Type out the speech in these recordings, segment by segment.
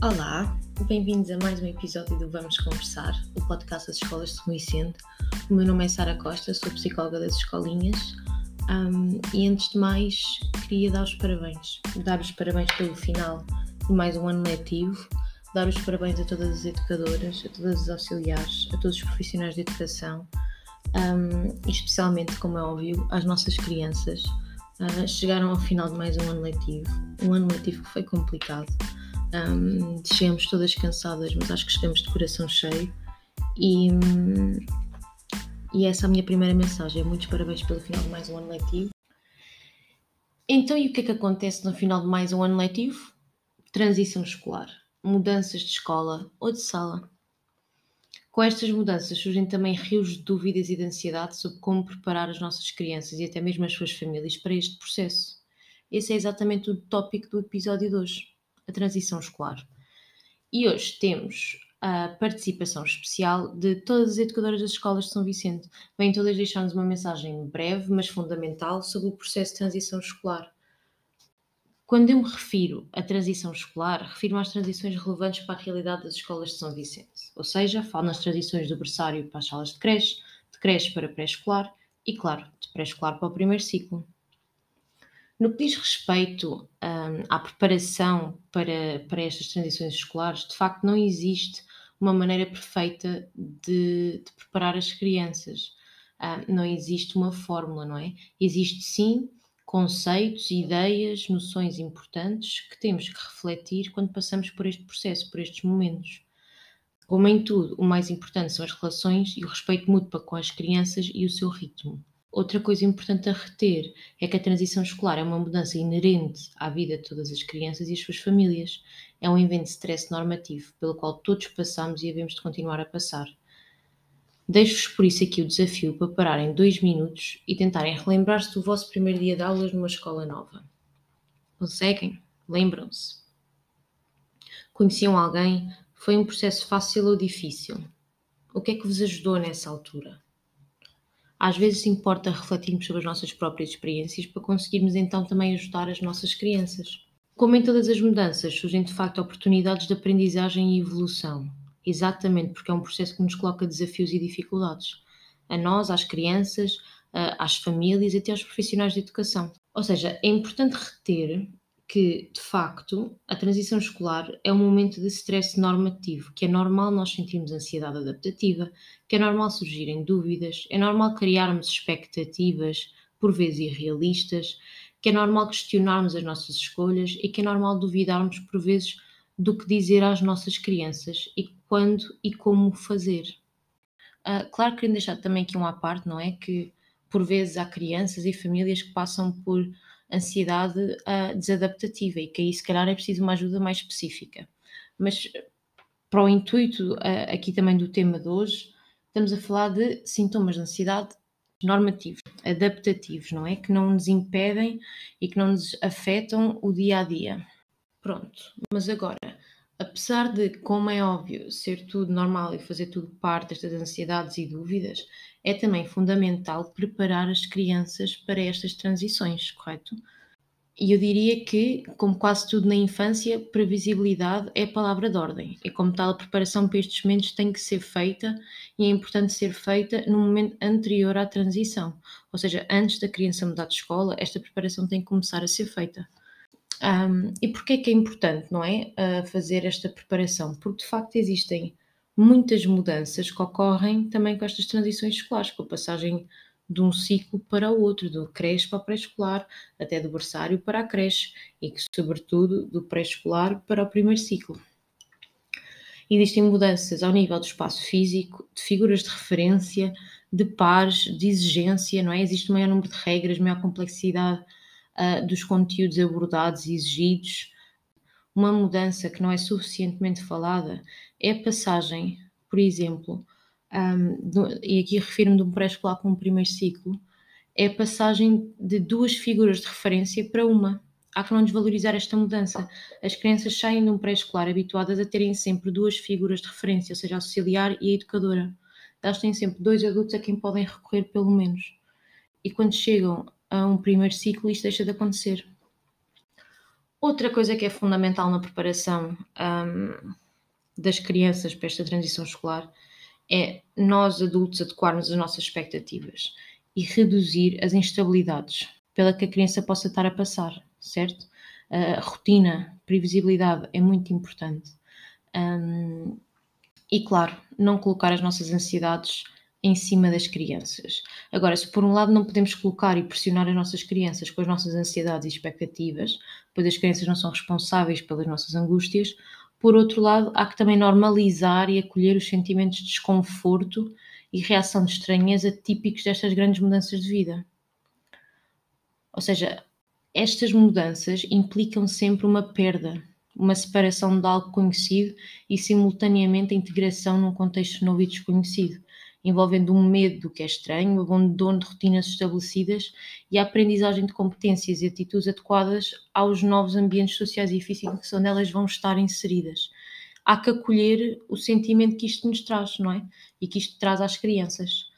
Olá, bem-vindos a mais um episódio do Vamos Conversar, o podcast das escolas de São Vicente. O meu nome é Sara Costa, sou psicóloga das escolinhas um, e antes de mais queria dar os parabéns, dar os parabéns pelo final de mais um ano letivo, dar os parabéns a todas as educadoras, a todas as auxiliares, a todos os profissionais de educação um, e especialmente, como é óbvio, às nossas crianças. Uh, chegaram ao final de mais um ano letivo, um ano letivo que foi complicado. Um, chegamos todas cansadas, mas acho que chegamos de coração cheio. E, e essa é a minha primeira mensagem. Muitos parabéns pelo final de mais um ano letivo. Então, e o que é que acontece no final de mais um ano letivo? Transição escolar, mudanças de escola ou de sala. Com estas mudanças surgem também rios de dúvidas e de ansiedade sobre como preparar as nossas crianças e até mesmo as suas famílias para este processo. Esse é exatamente o tópico do episódio de hoje, a transição escolar. E hoje temos a participação especial de todas as educadoras das escolas de São Vicente. Vêm todas deixar-nos uma mensagem breve, mas fundamental, sobre o processo de transição escolar. Quando eu me refiro à transição escolar, refiro-me às transições relevantes para a realidade das escolas de São Vicente, ou seja, falo nas transições do berçário para as salas de creche, de creche para pré-escolar e, claro, de pré-escolar para o primeiro ciclo. No que diz respeito um, à preparação para, para estas transições escolares, de facto não existe uma maneira perfeita de, de preparar as crianças. Um, não existe uma fórmula, não é? Existe sim conceitos, ideias, noções importantes que temos que refletir quando passamos por este processo, por estes momentos. Como em tudo, o mais importante são as relações e o respeito mútuo com as crianças e o seu ritmo. Outra coisa importante a reter é que a transição escolar é uma mudança inerente à vida de todas as crianças e as suas famílias. É um evento de stress normativo pelo qual todos passamos e havemos de continuar a passar. Deixo-vos por isso aqui o desafio para pararem dois minutos e tentarem relembrar-se do vosso primeiro dia de aulas numa escola nova. Conseguem? Lembram-se? Conheciam alguém? Foi um processo fácil ou difícil? O que é que vos ajudou nessa altura? Às vezes importa refletirmos sobre as nossas próprias experiências para conseguirmos então também ajudar as nossas crianças. Como em todas as mudanças, surgem de facto oportunidades de aprendizagem e evolução, exatamente porque é um processo que nos coloca desafios e dificuldades. A nós, às crianças, às famílias e até aos profissionais de educação. Ou seja, é importante reter que, de facto, a transição escolar é um momento de stress normativo, que é normal nós sentirmos ansiedade adaptativa, que é normal surgirem dúvidas, é normal criarmos expectativas, por vezes irrealistas, que é normal questionarmos as nossas escolhas e que é normal duvidarmos, por vezes, do que dizer às nossas crianças e quando e como fazer. Uh, claro que querendo deixar também aqui um à parte, não é? Que por vezes há crianças e famílias que passam por ansiedade uh, desadaptativa e que aí se calhar é preciso uma ajuda mais específica. Mas para o intuito uh, aqui também do tema de hoje, estamos a falar de sintomas de ansiedade normativos, adaptativos, não é? Que não nos impedem e que não nos afetam o dia a dia. Pronto, mas agora, apesar de, como é óbvio, ser tudo normal e fazer tudo parte destas ansiedades e dúvidas, é também fundamental preparar as crianças para estas transições, correto? E eu diria que, como quase tudo na infância, previsibilidade é a palavra de ordem. E como tal, a preparação para estes momentos tem que ser feita e é importante ser feita no momento anterior à transição. Ou seja, antes da criança mudar de escola, esta preparação tem que começar a ser feita. Um, e porquê que é importante, não é, uh, fazer esta preparação? Porque de facto existem muitas mudanças que ocorrem também com estas transições escolares, com a passagem de um ciclo para o outro, do creche para o pré-escolar, até do berçário para a creche e que, sobretudo, do pré-escolar para o primeiro ciclo. Existem mudanças ao nível do espaço físico, de figuras de referência, de pares, de exigência, não é? Existe um maior número de regras, maior complexidade uh, dos conteúdos abordados e exigidos. Uma mudança que não é suficientemente falada é a passagem, por exemplo, um, do, e aqui refiro-me de um pré-escolar com um primeiro ciclo, é a passagem de duas figuras de referência para uma. Há que não desvalorizar esta mudança. As crianças saem de um pré-escolar habituadas a terem sempre duas figuras de referência, ou seja, a auxiliar e a educadora. Elas têm sempre dois adultos a quem podem recorrer, pelo menos. E quando chegam a um primeiro ciclo, isto deixa de acontecer. Outra coisa que é fundamental na preparação um, das crianças para esta transição escolar é nós adultos adequarmos as nossas expectativas e reduzir as instabilidades pela que a criança possa estar a passar, certo? A rotina, previsibilidade é muito importante. Um, e claro, não colocar as nossas ansiedades em cima das crianças. Agora, se por um lado não podemos colocar e pressionar as nossas crianças com as nossas ansiedades e expectativas, pois as crianças não são responsáveis pelas nossas angústias, por outro lado, há que também normalizar e acolher os sentimentos de desconforto e reação de estranheza típicos destas grandes mudanças de vida. Ou seja, estas mudanças implicam sempre uma perda, uma separação de algo conhecido e simultaneamente a integração num contexto novo e desconhecido envolvendo um medo do que é estranho, o abandono de rotinas estabelecidas e a aprendizagem de competências e atitudes adequadas aos novos ambientes sociais e físicos onde elas vão estar inseridas. Há que acolher o sentimento que isto nos traz, não é? E que isto traz às crianças.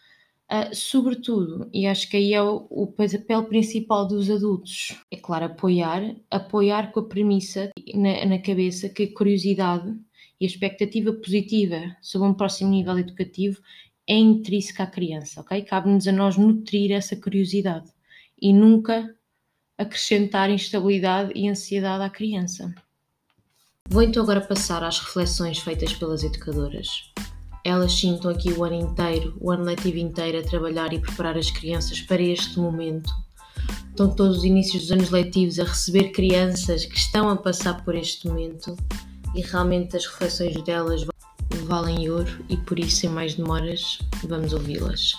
Uh, sobretudo, e acho que aí é o, o, papel principal dos adultos, é claro, apoiar, apoiar com a premissa na, na cabeça que a curiosidade e a expectativa positiva sobre um próximo nível educativo é intrínseca à criança, ok? Cabe-nos a nós nutrir essa curiosidade e nunca acrescentar instabilidade e ansiedade à criança. Vou então agora passar às reflexões feitas pelas educadoras. Elas sintam aqui o ano inteiro, o ano letivo inteiro, a trabalhar e preparar as crianças para este momento. Estão todos os inícios dos anos letivos a receber crianças que estão a passar por este momento e realmente as reflexões delas valem ouro e por isso, sem mais demoras, vamos ouvi-las.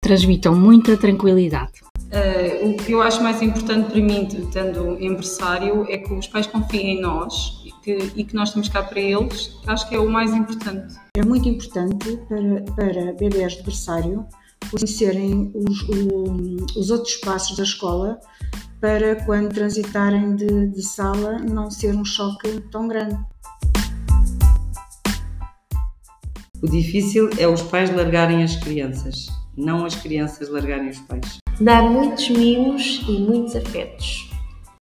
Transmitam muita tranquilidade. Uh, o que eu acho mais importante para mim, estando empresário, é que os pais confiem em nós e que, e que nós estamos cá para eles. Acho que é o mais importante. É muito importante para, para bebês de berçário conhecerem os, o, os outros espaços da escola para quando transitarem de, de sala não ser um choque tão grande. O difícil é os pais largarem as crianças, não as crianças largarem os pais. Dar muitos mimos e muitos afetos.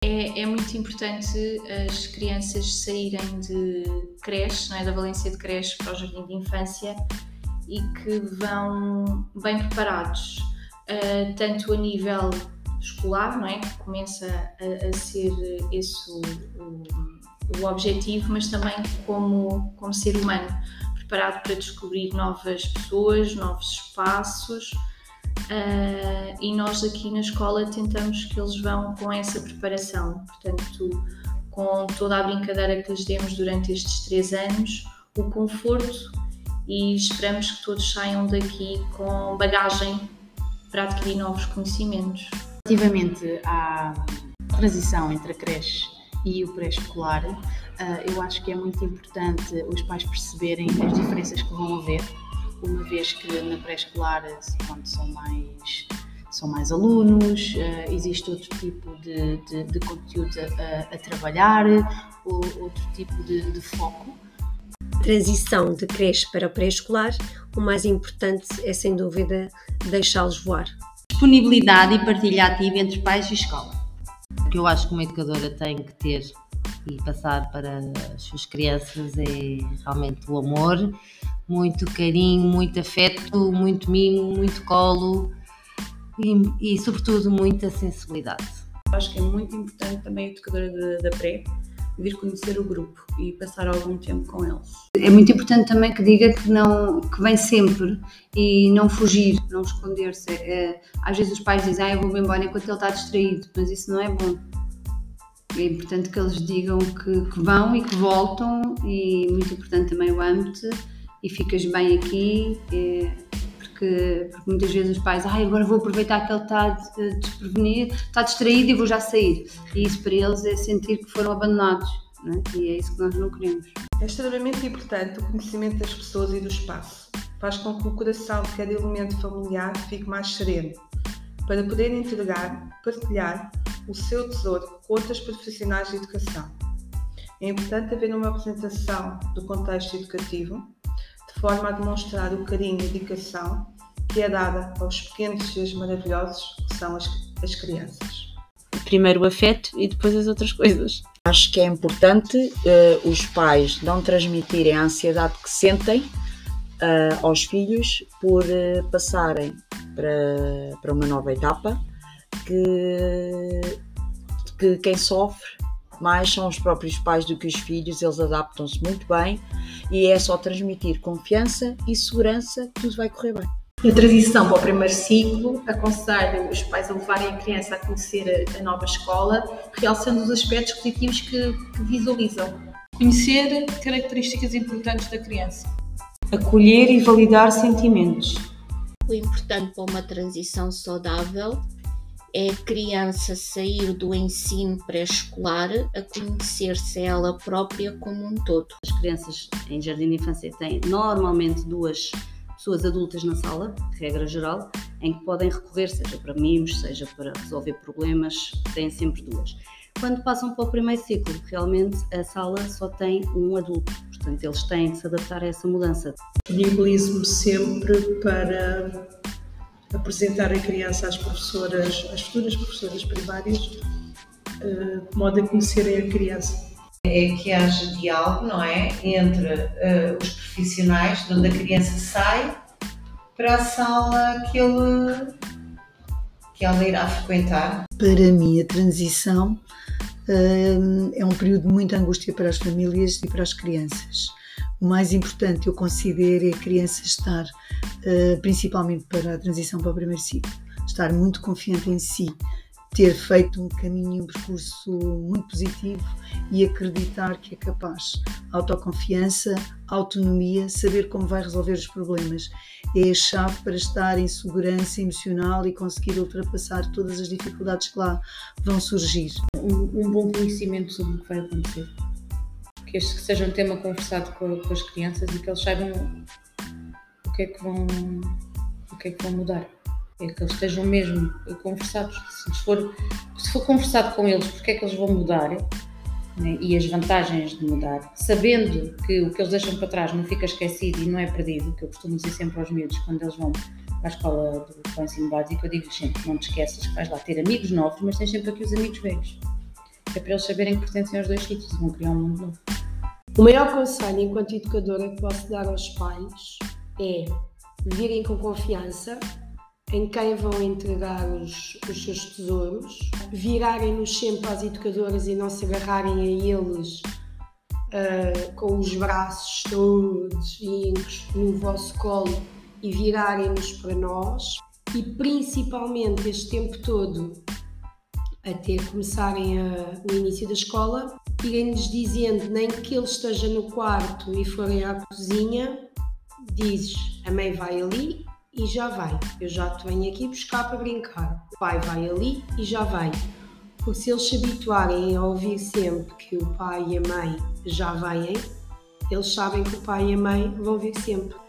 É, é, muito importante as crianças saírem de creche, não é? da valência de creche para o jardim de infância e que vão bem preparados, uh, tanto a nível escolar, não é? Que começa a, a ser esse o, o, o, objetivo, mas também como, como ser humano, preparado para descobrir novas pessoas, novos espaços. Uh, e nós aqui na escola tentamos que eles vão com essa preparação, portanto, com toda a brincadeira que lhes demos durante estes três anos, o conforto e esperamos que todos saiam daqui com bagagem para adquirir novos conhecimentos. Relativamente à transição entre a creche e o pré-escolar, eh, eu acho que é muito importante os pais perceberem as diferenças que vão haver, uma vez que na pré-escolar são mais são mais alunos, eh, existe outro tipo de, de, de conteúdo a, a, trabalhar, outro tipo de, de foco. Transição de creche para pré-escolar, o mais importante é sem dúvida deixá-los voar disponibilidade e partilha ativa entre pais e escola. O que eu acho que uma educadora tem que ter e passar para as suas crianças é realmente o amor, muito carinho, muito afeto, muito mimo, muito colo e, e sobretudo, muita sensibilidade. Acho que é muito importante também a educadora da pré vir conhecer o grupo e passar algum tempo com eles. É muito importante também que diga que não que vem sempre e não fugir, não esconder-se. É, às vezes os pais dizem, ah, eu vou-me embora enquanto ele está distraído, mas isso não é bom. É importante que eles digam que, que vão e que voltam e muito importante também o âmbito e ficas bem aqui. É, porque, porque, muitas vezes os pais, ah, agora vou aproveitar que ele está desprevenido, está distraído e vou já sair. E isso para eles é sentir que foram abandonados. É? E é isso que nós não queremos. É extremamente importante o conhecimento das pessoas e do espaço. Faz com que o coração de cada elemento familiar fique mais sereno, para poder entregar, partilhar o seu tesouro com outras profissionais de educação. É importante haver uma apresentação do contexto educativo, de forma a demonstrar o carinho e dedicação que é dada aos pequenos seres maravilhosos que são as, as crianças? Primeiro o afeto e depois as outras coisas. Acho que é importante uh, os pais não transmitirem a ansiedade que sentem uh, aos filhos por uh, passarem para, para uma nova etapa, que, que quem sofre mais são os próprios pais do que os filhos, eles adaptam-se muito bem e é só transmitir confiança e segurança que tudo vai correr bem. Na transição para o primeiro ciclo, aconselho os pais a levarem a criança a conhecer a nova escola, realçando os aspectos positivos que, que visualizam. Conhecer características importantes da criança. Acolher e validar sentimentos. O importante para uma transição saudável é a criança sair do ensino pré-escolar a conhecer-se ela própria como um todo. As crianças em jardim de infância têm normalmente duas pessoas adultas na sala, regra geral, em que podem recorrer, seja para mimos, seja para resolver problemas, têm sempre duas. Quando passam para o primeiro ciclo, realmente a sala só tem um adulto, portanto eles têm que se adaptar a essa mudança. Disponibilizo-me sempre para apresentar a criança às professoras, às futuras professoras primárias, eh, de modo a conhecerem a criança. É que haja diálogo, não é? Entre uh, os profissionais, de onde a criança sai para a sala que ele que ela irá frequentar. Para mim, a transição uh, é um período de muita angústia para as famílias e para as crianças. O mais importante, eu considero, é a criança estar, uh, principalmente para a transição para o primeiro ciclo, estar muito confiante em si, ter feito um caminho, um percurso muito positivo e acreditar que é capaz. Autoconfiança, autonomia, saber como vai resolver os problemas é a chave para estar em segurança emocional e conseguir ultrapassar todas as dificuldades que lá vão surgir. Um, um bom conhecimento sobre o que vai acontecer que este seja um tema conversado com, com, as crianças e que eles saibam o que é que vão, o que é que vão mudar. É que eles estejam mesmo conversados. Se for, se for conversado com eles, porque é que eles vão mudar né, e as vantagens de mudar, sabendo que o que eles deixam para trás não fica esquecido e não é perdido, que eu costumo dizer sempre aos miúdos quando eles vão para a escola do, ensino básico, eu digo sempre: não te esqueças que vais lá ter amigos novos, mas tens sempre aqui os amigos velhos. É para eles saberem que pertencem aos dois sítios e vão criar um mundo novo. O maior conselho enquanto educadora que posso dar aos pais é virem com confiança em quem vão entregar os, os seus tesouros, virarem-nos sempre às educadoras e não se agarrarem a eles uh, com os braços todos no vosso colo e virarem-nos para nós. E principalmente este tempo todo até começarem a, o início da escola, irem-lhes dizendo, nem que ele esteja no quarto e forem à cozinha, dizes, a mãe vai ali e já vai. Eu já te venho aqui buscar para brincar. O pai vai ali e já vai. Porque se eles se habituarem a ouvir sempre que o pai e a mãe já vêm, eles sabem que o pai e a mãe vão vir sempre.